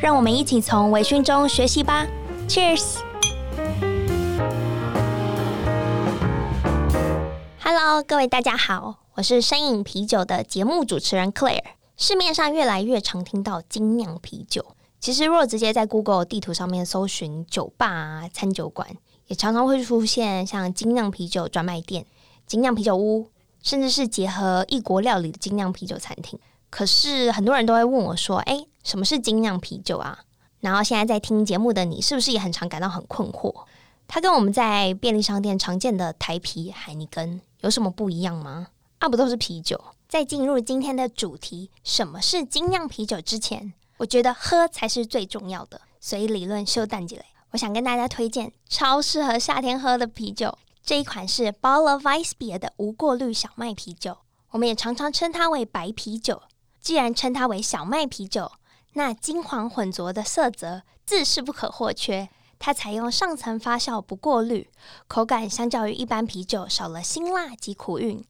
让我们一起从微醺中学习吧！Cheers！Hello，各位大家好，我是深饮啤酒的节目主持人 Claire。市面上越来越常听到精酿啤酒，其实若直接在 Google 地图上面搜寻酒吧、餐酒馆，也常常会出现像精酿啤酒专卖店、精酿啤酒屋。甚至是结合异国料理的精酿啤酒餐厅，可是很多人都会问我说：“诶，什么是精酿啤酒啊？”然后现在在听节目的你，是不是也很常感到很困惑？它跟我们在便利商店常见的台啤、海尼根有什么不一样吗？啊，不都是啤酒？在进入今天的主题，什么是精酿啤酒之前，我觉得喝才是最重要的。所以理论修淡几嘞，我想跟大家推荐超适合夏天喝的啤酒。这一款是 b a l l of i c e b e e r 的无过滤小麦啤酒，我们也常常称它为白啤酒。既然称它为小麦啤酒，那金黄混浊的色泽自是不可或缺。它采用上层发酵不过滤，口感相较于一般啤酒少了辛辣及苦韵，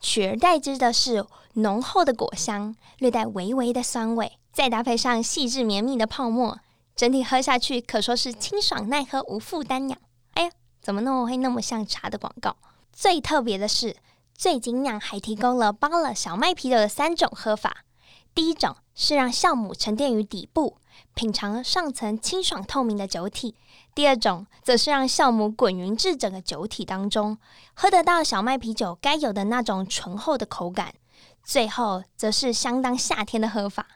取而代之的是浓厚的果香，略带微微的酸味，再搭配上细致绵密的泡沫，整体喝下去可说是清爽耐喝，无负担呀。怎么那么会那么像茶的广告？最特别的是，最精酿还提供了包了小麦啤酒的三种喝法。第一种是让酵母沉淀于底部，品尝上层清爽透明的酒体；第二种则是让酵母滚匀至整个酒体当中，喝得到小麦啤酒该有的那种醇厚的口感；最后则是相当夏天的喝法，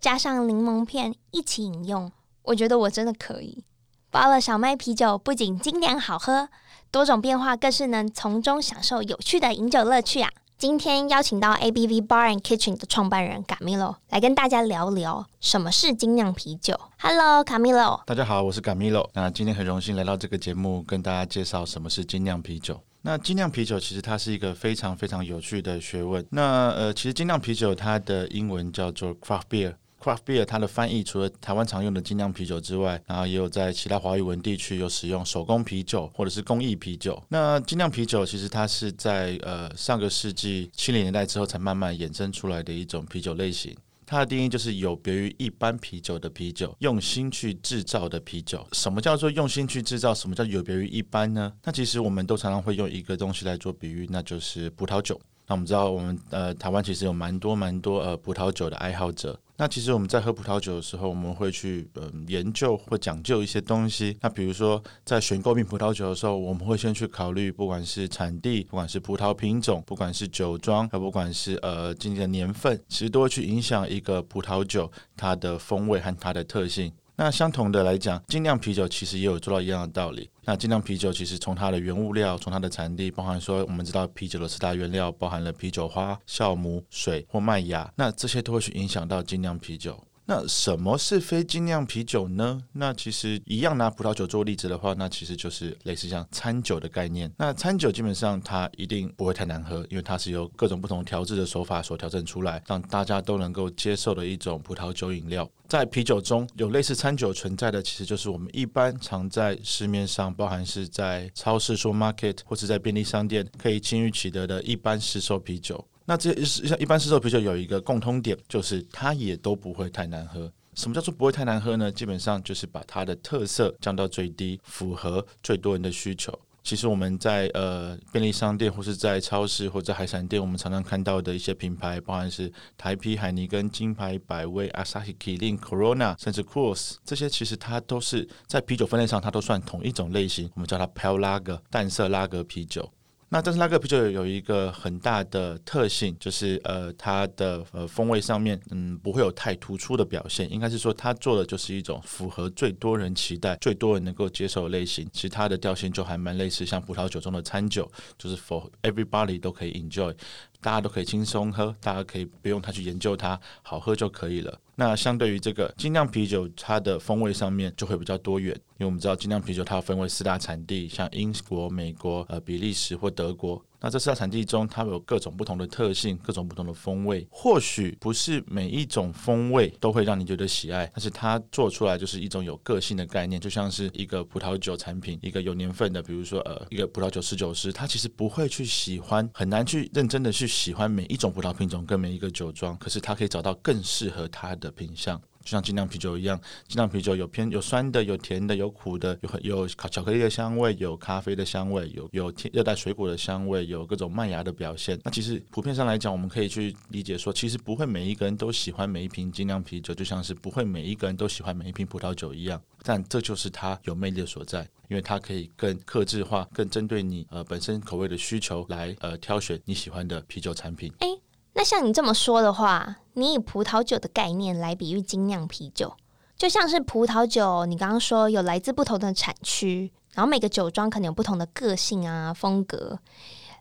加上柠檬片一起饮用。我觉得我真的可以。巴勒小麦啤酒不仅经典好喝，多种变化更是能从中享受有趣的饮酒乐趣啊！今天邀请到 ABV Bar and Kitchen 的创办人 Camilo 来跟大家聊聊什么是精酿啤酒。Hello，Camilo。大家好，我是 Camilo。那今天很荣幸来到这个节目，跟大家介绍什么是精酿啤酒。那精酿啤酒其实它是一个非常非常有趣的学问。那呃，其实精酿啤酒它的英文叫做 Craft Beer。Craft beer 它的翻译除了台湾常用的精酿啤酒之外，然后也有在其他华语文地区有使用手工啤酒或者是工艺啤酒。那精酿啤酒其实它是在呃上个世纪七零年代之后才慢慢衍生出来的一种啤酒类型。它的定义就是有别于一般啤酒的啤酒，用心去制造的啤酒。什么叫做用心去制造？什么叫有别于一般呢？那其实我们都常常会用一个东西来做比喻，那就是葡萄酒。那我们知道，我们呃台湾其实有蛮多蛮多呃葡萄酒的爱好者。那其实我们在喝葡萄酒的时候，我们会去嗯、呃、研究或讲究一些东西。那比如说，在选购品葡萄酒的时候，我们会先去考虑，不管是产地，不管是葡萄品种，不管是酒庄，还不管是呃今年的年份，其实都会去影响一个葡萄酒它的风味和它的特性。那相同的来讲，精酿啤酒其实也有做到一样的道理。那精酿啤酒其实从它的原物料，从它的产地，包含说我们知道啤酒的四大原料，包含了啤酒花、酵母、水或麦芽，那这些都会去影响到精酿啤酒。那什么是非精酿啤酒呢？那其实一样拿葡萄酒做例子的话，那其实就是类似像餐酒的概念。那餐酒基本上它一定不会太难喝，因为它是由各种不同调制的手法所调整出来，让大家都能够接受的一种葡萄酒饮料。在啤酒中有类似餐酒存在的，其实就是我们一般常在市面上，包含是在超市、说 market 或是在便利商店可以轻易取得的一般市售啤酒。那这像一般市售啤酒有一个共通点，就是它也都不会太难喝。什么叫做不会太难喝呢？基本上就是把它的特色降到最低，符合最多人的需求。其实我们在呃便利商店或是在超市或者海产店，我们常常看到的一些品牌，包含是台啤、海尼根、金牌、百威、Asahi、Kirin、Corona，甚至 Coors，这些其实它都是在啤酒分类上，它都算同一种类型，我们叫它 Pale Lager 淡色拉格啤酒。那但是拉格啤酒有一个很大的特性，就是呃它的呃风味上面嗯不会有太突出的表现，应该是说它做的就是一种符合最多人期待、最多人能够接受的类型。其他的调性就还蛮类似像葡萄酒中的餐酒，就是 for everybody 都可以 enjoy。大家都可以轻松喝，大家可以不用太去研究它，好喝就可以了。那相对于这个精酿啤酒，它的风味上面就会比较多元，因为我们知道精酿啤酒它分为四大产地，像英国、美国、呃比利时或德国。那这四大产地中，它有各种不同的特性，各种不同的风味。或许不是每一种风味都会让你觉得喜爱，但是它做出来就是一种有个性的概念，就像是一个葡萄酒产品，一个有年份的，比如说呃一个葡萄酒侍酒师，他其实不会去喜欢，很难去认真的去喜欢每一种葡萄品种跟每一个酒庄，可是他可以找到更适合他的品相。就像精酿啤酒一样，精酿啤酒有偏有酸的，有甜的，有苦的，有有巧克力的香味，有咖啡的香味，有有热带水果的香味，有各种麦芽的表现。那其实普遍上来讲，我们可以去理解说，其实不会每一个人都喜欢每一瓶精酿啤酒，就像是不会每一个人都喜欢每一瓶葡萄酒一样。但这就是它有魅力的所在，因为它可以更克制化，更针对你呃本身口味的需求来呃挑选你喜欢的啤酒产品。欸那像你这么说的话，你以葡萄酒的概念来比喻精酿啤酒，就像是葡萄酒，你刚刚说有来自不同的产区，然后每个酒庄可能有不同的个性啊、风格，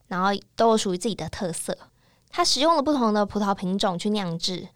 然后都有属于自己的特色。它使用了不同的葡萄品种去酿制。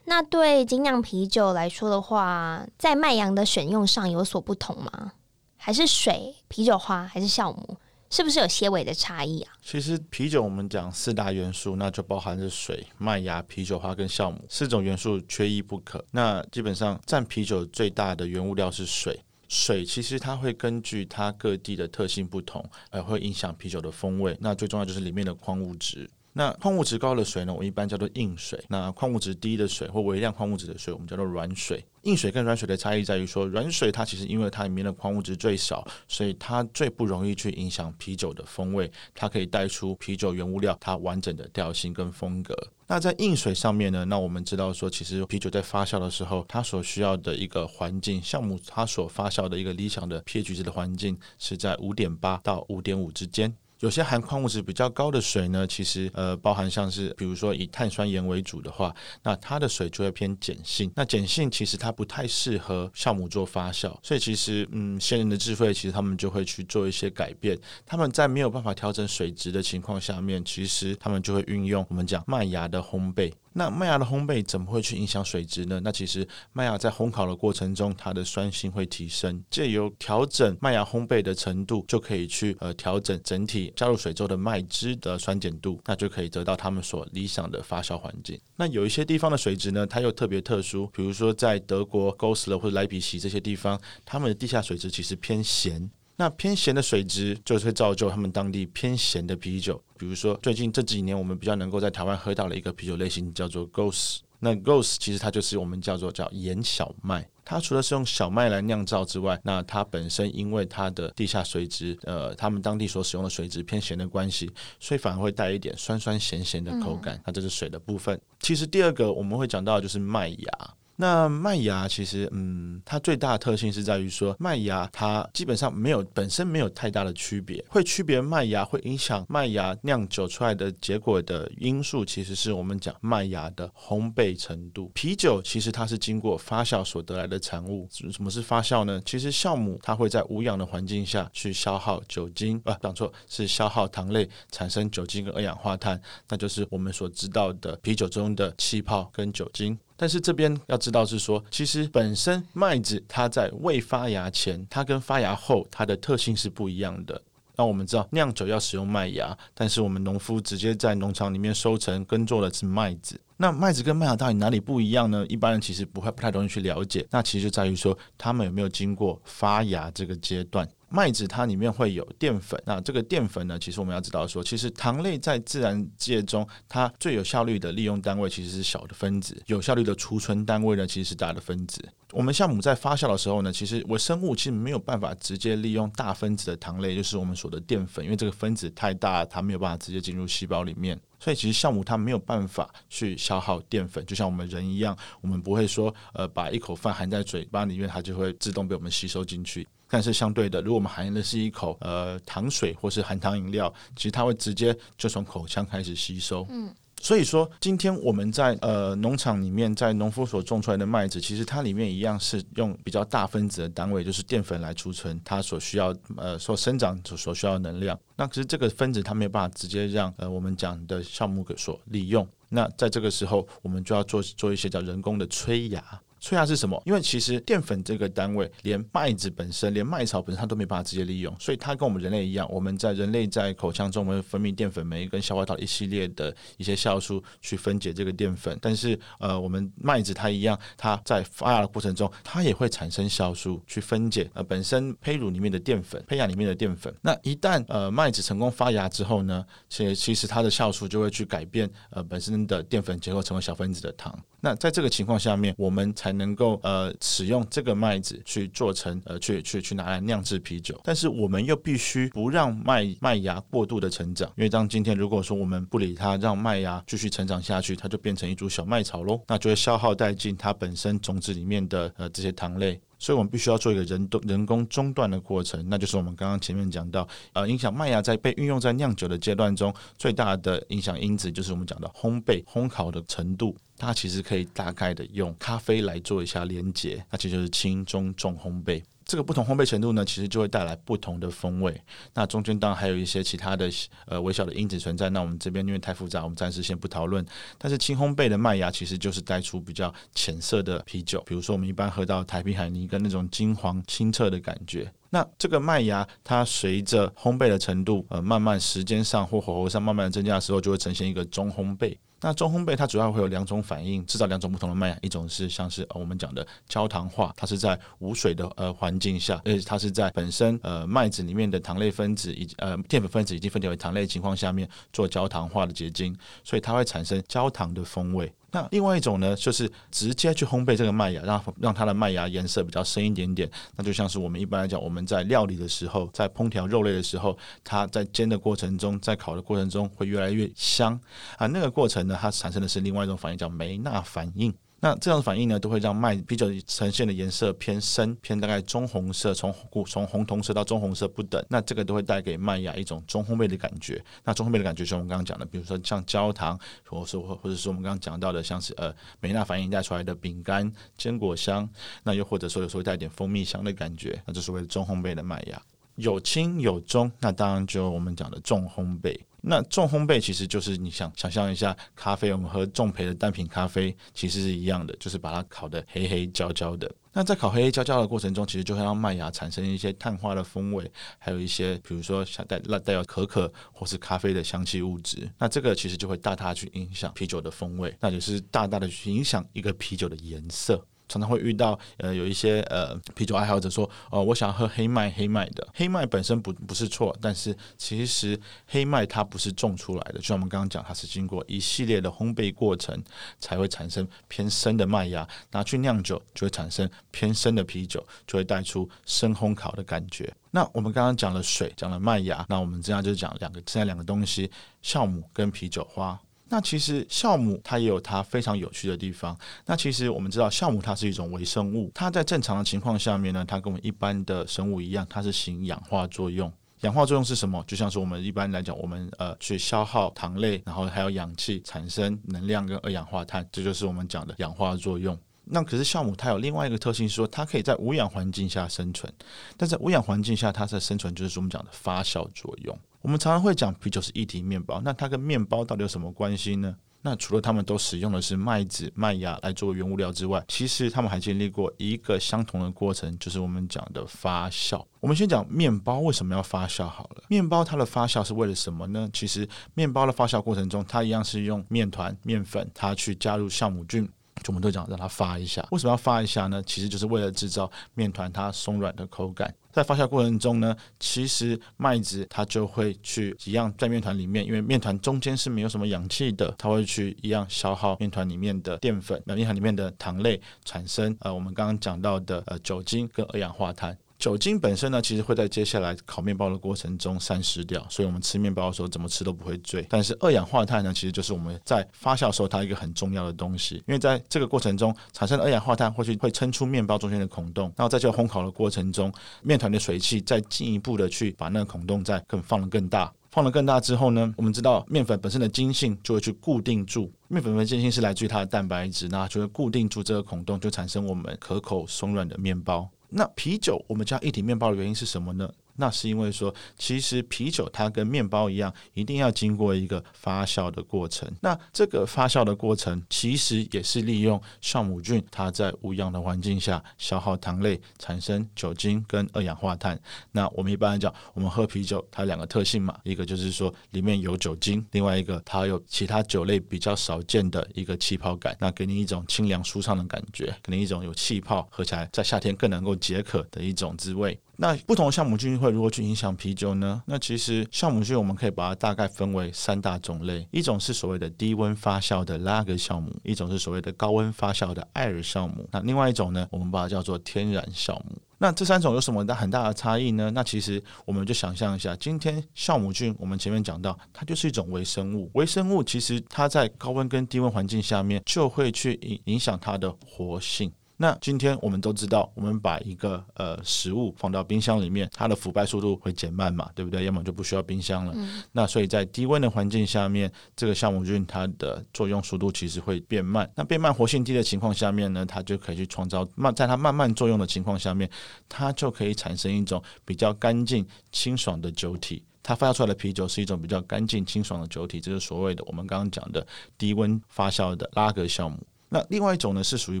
那对精酿啤酒来说的话，在麦芽的选用上有所不同吗？还是水、啤酒花，还是酵母？是不是有些微的差异啊？其实啤酒我们讲四大元素，那就包含着水、麦芽、啤酒花跟酵母四种元素，缺一不可。那基本上占啤酒最大的原物料是水。水其实它会根据它各地的特性不同，而会影响啤酒的风味。那最重要就是里面的矿物质。那矿物质高的水呢，我们一般叫做硬水；那矿物质低的水或微量矿物质的水，我们叫做软水。硬水跟软水的差异在于说，软水它其实因为它里面的矿物质最少，所以它最不容易去影响啤酒的风味，它可以带出啤酒原物料它完整的调性跟风格。那在硬水上面呢，那我们知道说，其实啤酒在发酵的时候，它所需要的一个环境，酵母它所发酵的一个理想的 pH 值的环境是在五点八到五点五之间。有些含矿物质比较高的水呢，其实呃包含像是比如说以碳酸盐为主的话，那它的水就会偏碱性。那碱性其实它不太适合酵母做发酵，所以其实嗯，先人的智慧其实他们就会去做一些改变。他们在没有办法调整水质的情况下面，其实他们就会运用我们讲麦芽的烘焙。那麦芽的烘焙怎么会去影响水质呢？那其实麦芽在烘烤的过程中，它的酸性会提升，借由调整麦芽烘焙的程度，就可以去呃调整整体加入水中的麦汁的酸碱度，那就可以得到他们所理想的发酵环境。那有一些地方的水质呢，它又特别特殊，比如说在德国 Goslar 或者莱比锡这些地方，他们的地下水质其实偏咸。那偏咸的水质就是会造就他们当地偏咸的啤酒。比如说，最近这几年我们比较能够在台湾喝到的一个啤酒类型叫做 Gose。那 Gose 其实它就是我们叫做叫盐小麦。它除了是用小麦来酿造之外，那它本身因为它的地下水质，呃，他们当地所使用的水质偏咸的关系，所以反而会带一点酸酸咸咸的口感。那这是水的部分。其实第二个我们会讲到的就是麦芽。那麦芽其实，嗯，它最大的特性是在于说，麦芽它基本上没有本身没有太大的区别，会区别麦芽会影响麦芽酿酒出来的结果的因素，其实是我们讲麦芽的烘焙程度。啤酒其实它是经过发酵所得来的产物。什么是发酵呢？其实酵母它会在无氧的环境下去消耗酒精，啊，讲错，是消耗糖类，产生酒精跟二氧化碳，那就是我们所知道的啤酒中的气泡跟酒精。但是这边要知道是说，其实本身麦子它在未发芽前，它跟发芽后它的特性是不一样的。那我们知道酿酒要使用麦芽，但是我们农夫直接在农场里面收成耕作的是麦子。那麦子跟麦芽到底哪里不一样呢？一般人其实不会不太容易去了解。那其实就在于说，他们有没有经过发芽这个阶段。麦子它里面会有淀粉，那这个淀粉呢，其实我们要知道说，其实糖类在自然界中，它最有效率的利用单位其实是小的分子，有效率的储存单位呢，其实是大的分子。我们酵母在发酵的时候呢，其实微生物其实没有办法直接利用大分子的糖类，就是我们说的淀粉，因为这个分子太大，它没有办法直接进入细胞里面，所以其实酵母它没有办法去消耗淀粉，就像我们人一样，我们不会说呃把一口饭含在嘴巴里面，它就会自动被我们吸收进去。但是相对的，如果我们含的是一口呃糖水或是含糖饮料，其实它会直接就从口腔开始吸收。嗯，所以说，今天我们在呃农场里面，在农夫所种出来的麦子，其实它里面一样是用比较大分子的单位，就是淀粉来储存它所需要呃所生长所所需要能量。那可是这个分子它没有办法直接让呃我们讲的酵母所利用。那在这个时候，我们就要做做一些叫人工的催芽。催芽是什么？因为其实淀粉这个单位，连麦子本身，连麦草本身，它都没办法直接利用，所以它跟我们人类一样，我们在人类在口腔中，我们分泌淀粉酶跟消化道一系列的一些酵素去分解这个淀粉。但是呃，我们麦子它一样，它在发芽的过程中，它也会产生酵素去分解呃本身胚乳里面的淀粉，胚芽里面的淀粉。那一旦呃麦子成功发芽之后呢，其其实它的酵素就会去改变呃本身的淀粉结构，成为小分子的糖。那在这个情况下面，我们才才能够呃使用这个麦子去做成呃去去去拿来酿制啤酒，但是我们又必须不让麦麦芽过度的成长，因为当今天如果说我们不理它，让麦芽继续成长下去，它就变成一株小麦草喽，那就会消耗殆尽它本身种子里面的呃这些糖类。所以我们必须要做一个人工人工中断的过程，那就是我们刚刚前面讲到，呃，影响麦芽在被运用在酿酒的阶段中最大的影响因子，就是我们讲的烘焙、烘烤的程度。它其实可以大概的用咖啡来做一下连接，那其实就是轻、中、重烘焙。这个不同烘焙程度呢，其实就会带来不同的风味。那中间当然还有一些其他的呃微小的因子存在。那我们这边因为太复杂，我们暂时先不讨论。但是轻烘焙的麦芽其实就是带出比较浅色的啤酒，比如说我们一般喝到台啤海尼跟那种金黄清澈的感觉。那这个麦芽它随着烘焙的程度呃慢慢时间上或火候上慢慢增加的时候，就会呈现一个中烘焙。那中烘焙它主要会有两种反应，制造两种不同的麦芽，一种是像是我们讲的焦糖化，它是在无水的呃环境下，呃它是在本身呃麦子里面的糖类分子以及呃淀粉分子已经分解为糖类情况下面做焦糖化的结晶，所以它会产生焦糖的风味。那另外一种呢，就是直接去烘焙这个麦芽，让让它的麦芽颜色比较深一点点。那就像是我们一般来讲，我们在料理的时候，在烹调肉类的时候，它在煎的过程中，在烤的过程中会越来越香啊。那个过程呢，它产生的是另外一种反应，叫梅纳反应。那这样的反应呢，都会让麦啤酒呈现的颜色偏深，偏大概棕红色，从古从红铜色到棕红色不等。那这个都会带给麦芽一种中烘焙的感觉。那中烘焙的感觉，就我们刚刚讲的，比如说像焦糖，或者说或者是我们刚刚讲到的，像是呃美纳反应带出来的饼干、坚果香。那又或者说有时候带点蜂蜜香的感觉，那就是为了中烘焙的麦芽。有轻有中，那当然就我们讲的重烘焙。那重烘焙其实就是你想想象一下，咖啡我们喝重焙的单品咖啡其实是一样的，就是把它烤得黑黑焦焦的。那在烤黑黑焦焦的过程中，其实就会让麦芽产生一些碳化的风味，还有一些比如说像带带有可可或是咖啡的香气物质。那这个其实就会大大去影响啤酒的风味，那就是大大的去影响一个啤酒的颜色。常常会遇到呃有一些呃啤酒爱好者说哦、呃，我想要喝黑麦黑麦的黑麦本身不不是错，但是其实黑麦它不是种出来的，就像我们刚刚讲，它是经过一系列的烘焙过程才会产生偏深的麦芽，拿去酿酒就会产生偏深的啤酒，就会带出深烘烤的感觉。那我们刚刚讲了水，讲了麦芽，那我们这样就讲两个剩下两个东西，酵母跟啤酒花。那其实酵母它也有它非常有趣的地方。那其实我们知道酵母它是一种微生物，它在正常的情况下面呢，它跟我们一般的生物一样，它是行氧化作用。氧化作用是什么？就像是我们一般来讲，我们呃去消耗糖类，然后还有氧气产生能量跟二氧化碳，这就是我们讲的氧化作用。那可是酵母它有另外一个特性，是说它可以在无氧环境下生存，但在无氧环境下它的生存就是我们讲的发酵作用。我们常常会讲啤酒是一体面包，那它跟面包到底有什么关系呢？那除了他们都使用的是麦子、麦芽来做原物料之外，其实他们还经历过一个相同的过程，就是我们讲的发酵。我们先讲面包为什么要发酵好了。面包它的发酵是为了什么呢？其实面包的发酵过程中，它一样是用面团、面粉，它去加入酵母菌。就我们都讲让它发一下，为什么要发一下呢？其实就是为了制造面团它松软的口感。在发酵过程中呢，其实麦子它就会去一样在面团里面，因为面团中间是没有什么氧气的，它会去一样消耗面团里面的淀粉，那面团里面的糖类产生呃我们刚刚讲到的呃酒精跟二氧化碳。酒精本身呢，其实会在接下来烤面包的过程中散失掉，所以我们吃面包的时候怎么吃都不会醉。但是二氧化碳呢，其实就是我们在发酵的时候它一个很重要的东西，因为在这个过程中产生的二氧化碳会去会撑出面包中间的孔洞，然后在这个烘烤的过程中，面团的水汽再进一步的去把那个孔洞再更放得更大，放得更大之后呢，我们知道面粉本身的筋性就会去固定住，面粉的筋性是来自于它的蛋白质，那就会固定住这个孔洞，就产生我们可口松软的面包。那啤酒我们加一体面包的原因是什么呢？那是因为说，其实啤酒它跟面包一样，一定要经过一个发酵的过程。那这个发酵的过程，其实也是利用酵母菌它在无氧的环境下消耗糖类，产生酒精跟二氧化碳。那我们一般来讲，我们喝啤酒，它有两个特性嘛，一个就是说里面有酒精，另外一个它有其他酒类比较少见的一个气泡感，那给你一种清凉舒畅的感觉，给你一种有气泡，喝起来在夏天更能够解渴的一种滋味。那不同的酵母菌会如何去影响啤酒呢？那其实酵母菌我们可以把它大概分为三大种类，一种是所谓的低温发酵的拉格酵母，一种是所谓的高温发酵的艾尔酵母，那另外一种呢，我们把它叫做天然酵母。那这三种有什么大很大的差异呢？那其实我们就想象一下，今天酵母菌我们前面讲到，它就是一种微生物，微生物其实它在高温跟低温环境下面就会去影影响它的活性。那今天我们都知道，我们把一个呃食物放到冰箱里面，它的腐败速度会减慢嘛，对不对？要么就不需要冰箱了。嗯。那所以在低温的环境下面，这个酵母菌它的作用速度其实会变慢。那变慢、活性低的情况下面呢，它就可以去创造慢，在它慢慢作用的情况下面，它就可以产生一种比较干净、清爽的酒体。它发酵出来的啤酒是一种比较干净、清爽的酒体，这是所谓的我们刚刚讲的低温发酵的拉格酵母。那另外一种呢，是属于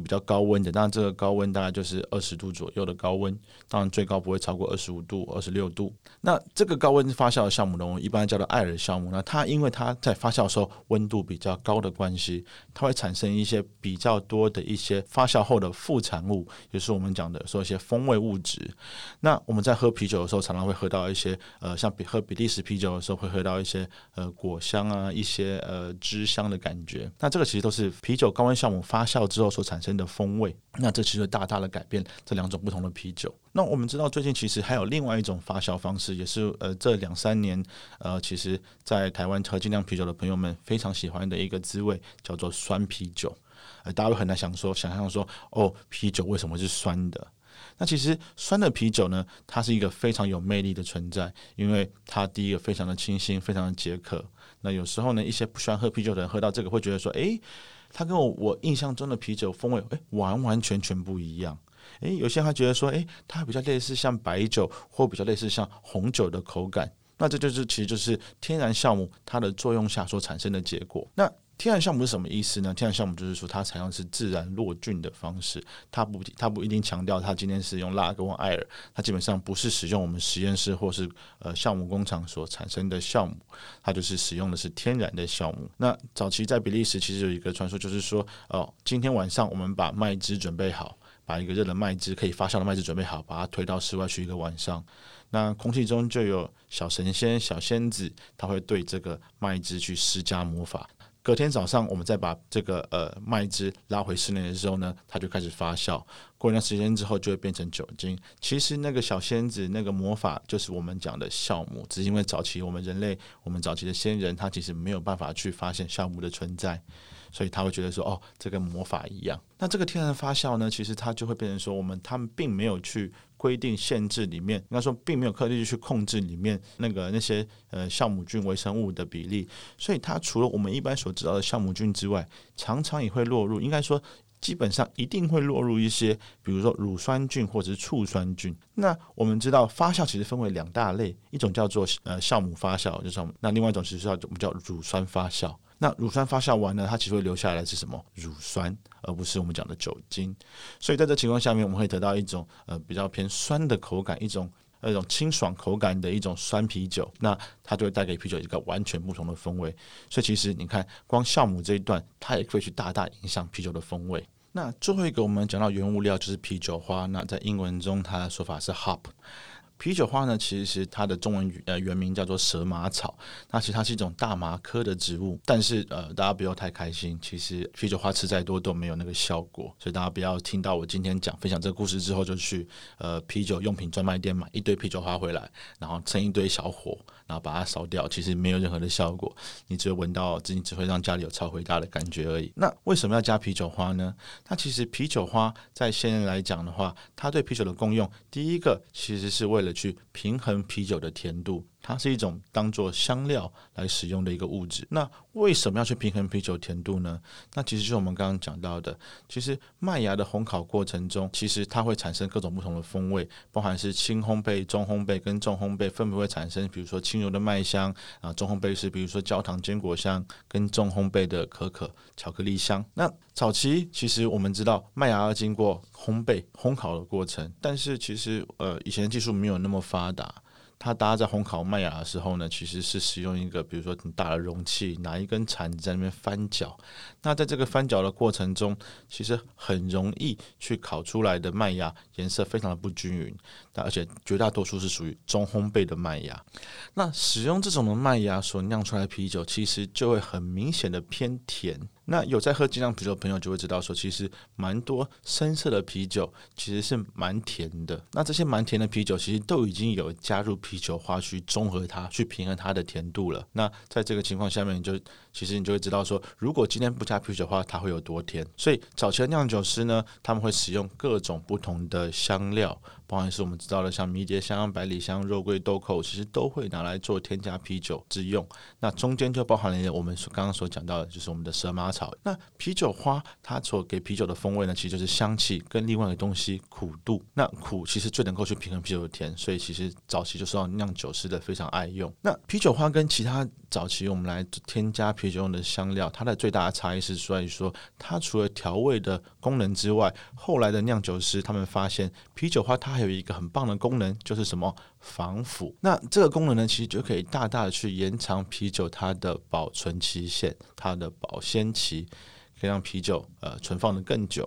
比较高温的，当然这个高温大概就是二十度左右的高温，当然最高不会超过二十五度、二十六度。那这个高温发酵的酵母呢，我们一般叫做艾尔酵母。那它因为它在发酵的时候温度比较高的关系，它会产生一些比较多的一些发酵后的副产物，也是我们讲的说一些风味物质。那我们在喝啤酒的时候，常常会喝到一些呃，像比喝比利时啤酒的时候，会喝到一些呃果香啊，一些呃汁香的感觉。那这个其实都是啤酒高温酵母发酵之后所产生的风味，那这其实大大的改变这两种不同的啤酒。那我们知道，最近其实还有另外一种发酵方式，也是呃这两三年呃，其实在台湾喝精酿啤酒的朋友们非常喜欢的一个滋味，叫做酸啤酒。呃，大家会很难想说，想象说，哦，啤酒为什么是酸的？那其实酸的啤酒呢，它是一个非常有魅力的存在，因为它第一个非常的清新，非常的解渴。那有时候呢，一些不喜欢喝啤酒的人喝到这个，会觉得说，诶。它跟我我印象中的啤酒风味，诶，完完全全不一样。诶，有些人还觉得说，诶，它比较类似像白酒，或比较类似像红酒的口感。那这就是其实就是天然酵母它的作用下所产生的结果。那天然酵母是什么意思呢？天然酵母就是说，它采用是自然落菌的方式，它不它不一定强调它今天是用拉格或艾尔，它基本上不是使用我们实验室或是呃酵母工厂所产生的酵母，它就是使用的是天然的酵母。那早期在比利时其实有一个传说，就是说哦、今天晚上我们把麦汁准备好，把一个热的麦汁可以发酵的麦汁准备好，把它推到室外去一个晚上，那空气中就有小神仙、小仙子，他会对这个麦汁去施加魔法。隔天早上，我们再把这个呃麦汁拉回室内的时候呢，它就开始发酵。过一段时间之后，就会变成酒精。其实那个小仙子那个魔法，就是我们讲的酵母。只是因为早期我们人类，我们早期的先人，他其实没有办法去发现酵母的存在。所以他会觉得说，哦，这跟魔法一样。那这个天然发酵呢，其实它就会变成说，我们他们并没有去规定限制里面，应该说并没有刻意去控制里面那个那些呃酵母菌微生物的比例。所以它除了我们一般所知道的酵母菌之外，常常也会落入，应该说基本上一定会落入一些，比如说乳酸菌或者是醋酸菌。那我们知道发酵其实分为两大类，一种叫做呃酵母发酵，就是那另外一种其实叫我们叫乳酸发酵。那乳酸发酵完呢，它其实会留下来是什么？乳酸，而不是我们讲的酒精。所以在这情况下面，我们会得到一种呃比较偏酸的口感，一种那种清爽口感的一种酸啤酒。那它就会带给啤酒一个完全不同的风味。所以其实你看，光酵母这一段，它也会去大大影响啤酒的风味。那最后一个我们讲到原物料就是啤酒花。那在英文中，它的说法是 hop。啤酒花呢，其实它的中文呃原名叫做蛇麻草，那其实它是一种大麻科的植物。但是呃，大家不要太开心，其实啤酒花吃再多都没有那个效果，所以大家不要听到我今天讲分享这个故事之后就去呃啤酒用品专卖店买一堆啤酒花回来，然后趁一堆小火，然后把它烧掉，其实没有任何的效果，你只会闻到，自己只会让家里有超回大的感觉而已。那为什么要加啤酒花呢？那其实啤酒花在现在来讲的话，它对啤酒的功用，第一个其实是为了去平衡啤酒的甜度。它是一种当做香料来使用的一个物质。那为什么要去平衡啤酒甜度呢？那其实就是我们刚刚讲到的，其实麦芽的烘烤过程中，其实它会产生各种不同的风味，包含是轻烘焙、中烘焙跟重烘焙，分别会产生，比如说轻柔的麦香啊，中烘焙是比如说焦糖坚果香，跟重烘焙的可可巧克力香。那早期其实我们知道麦芽要经过烘焙烘烤的过程，但是其实呃以前技术没有那么发达。它大家在烘烤麦芽的时候呢，其实是使用一个比如说很大的容器，拿一根铲子在那边翻搅。那在这个翻搅的过程中，其实很容易去烤出来的麦芽颜色非常的不均匀。那而且绝大多数是属于中烘焙的麦芽。那使用这种的麦芽所酿出来的啤酒，其实就会很明显的偏甜。那有在喝精酿啤酒的朋友就会知道，说其实蛮多深色的啤酒其实是蛮甜的。那这些蛮甜的啤酒其实都已经有加入啤酒花去中和它，去平衡它的甜度了。那在这个情况下面，你就其实你就会知道说，如果今天不加啤酒的话，它会有多甜。所以早期的酿酒师呢，他们会使用各种不同的香料。包含是我们知道了，像迷迭香、百里香、肉桂、豆蔻，其实都会拿来做添加啤酒之用。那中间就包含了我们所刚刚所讲到的，就是我们的蛇麻草。那啤酒花它所给啤酒的风味呢，其实就是香气跟另外一个东西苦度。那苦其实最能够去平衡啤酒的甜，所以其实早期就受到酿酒师的非常爱用。那啤酒花跟其他早期我们来添加啤酒用的香料，它的最大的差异是在于说，它除了调味的功能之外，后来的酿酒师他们发现啤酒花它还有一个很棒的功能，就是什么防腐。那这个功能呢，其实就可以大大的去延长啤酒它的保存期限，它的保鲜期，可以让啤酒呃存放得更久。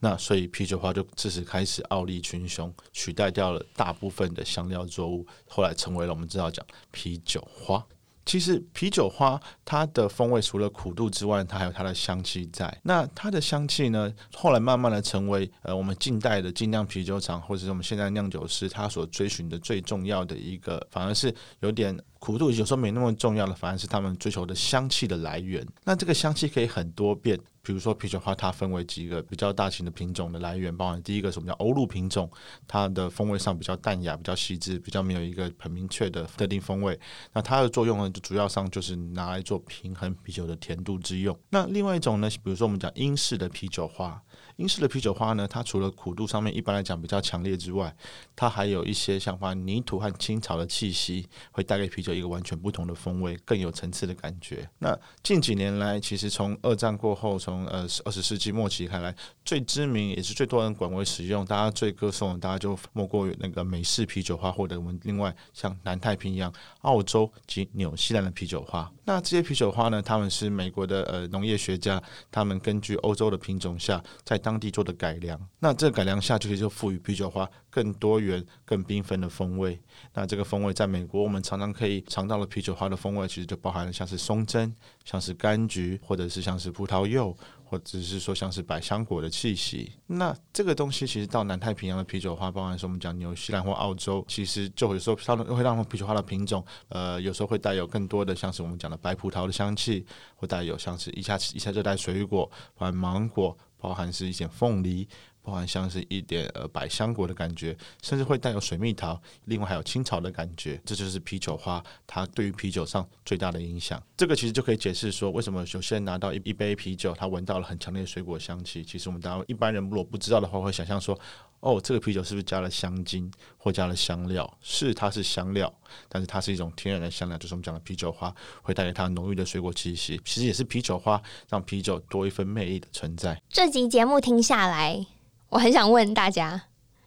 那所以啤酒花就自此开始傲立群雄，取代掉了大部分的香料作物，后来成为了我们知道讲啤酒花。其实啤酒花它的风味除了苦度之外，它还有它的香气在。那它的香气呢，后来慢慢的成为呃我们近代的精酿啤酒厂或者是我们现在酿酒师他所追寻的最重要的一个，反而是有点。苦度有时候没那么重要的，反而是他们追求的香气的来源。那这个香气可以很多变，比如说啤酒花，它分为几个比较大型的品种的来源，包含第一个是我们叫欧陆品种，它的风味上比较淡雅、比较细致、比较没有一个很明确的特定风味。那它的作用呢，就主要上就是拿来做平衡啤酒的甜度之用。那另外一种呢，比如说我们讲英式的啤酒花。英式的啤酒花呢，它除了苦度上面一般来讲比较强烈之外，它还有一些像把泥土和青草的气息，会带给啤酒一个完全不同的风味，更有层次的感觉。那近几年来，其实从二战过后，从呃二十世纪末期看来，最知名也是最多人广为使用，大家最歌颂，大家就莫过于那个美式啤酒花，或者我们另外像南太平洋、澳洲及纽西兰的啤酒花。那这些啤酒花呢，他们是美国的呃农业学家，他们根据欧洲的品种下，在当地做的改良，那这个改良下就可以就赋予啤酒花更多元、更缤纷的风味。那这个风味在美国，我们常常可以尝到的啤酒花的风味，其实就包含了像是松针、像是柑橘，或者是像是葡萄柚。或者是说像是百香果的气息，那这个东西其实到南太平洋的啤酒花，包含说我们讲纽西兰或澳洲，其实就会说它会让啤酒花的品种，呃，有时候会带有更多的像是我们讲的白葡萄的香气，会带有像是一下一下热带水果，包含芒果，包含是一些凤梨。包含像是一点呃百香果的感觉，甚至会带有水蜜桃，另外还有青草的感觉，这就是啤酒花它对于啤酒上最大的影响。这个其实就可以解释说，为什么有些人拿到一一杯啤酒，他闻到了很强烈的水果香气。其实我们当一般人如果不知道的话，会想象说，哦，这个啤酒是不是加了香精或加了香料？是，它是香料，但是它是一种天然的香料，就是我们讲的啤酒花会带给它浓郁的水果气息。其实也是啤酒花让啤酒多一份魅力的存在。这集节目听下来。我很想问大家，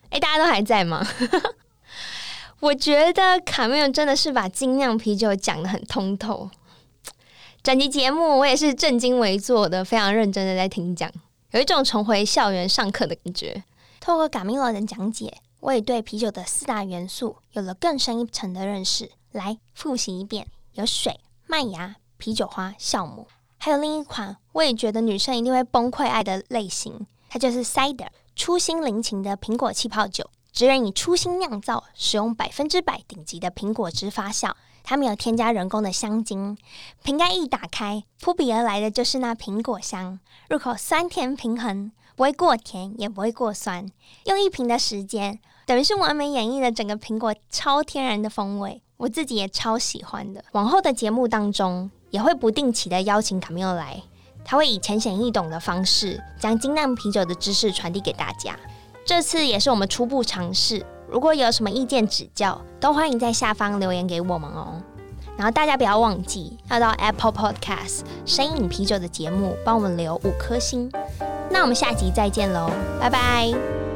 哎，大家都还在吗？我觉得卡梅隆真的是把精酿啤酒讲得很通透。整集节目我也是正襟危坐的，非常认真的在听讲，有一种重回校园上课的感觉。透过卡梅隆的讲解，我也对啤酒的四大元素有了更深一层的认识。来复习一遍：有水、麦芽、啤酒花、酵母，还有另一款我也觉得女生一定会崩溃爱的类型，它就是 cider，初心临情的苹果气泡酒，只愿以初心酿造，使用百分之百顶级的苹果汁发酵。它没有添加人工的香精，瓶盖一打开，扑鼻而来的就是那苹果香，入口酸甜平衡，不会过甜，也不会过酸。用一瓶的时间，等于是完美演绎了整个苹果超天然的风味，我自己也超喜欢的。往后的节目当中，也会不定期的邀请卡米欧来，他会以浅显易懂的方式，将精酿啤酒的知识传递给大家。这次也是我们初步尝试。如果有什么意见指教，都欢迎在下方留言给我们哦。然后大家不要忘记要到 Apple Podcast 深饮啤酒的节目帮我们留五颗星。那我们下集再见喽，拜拜。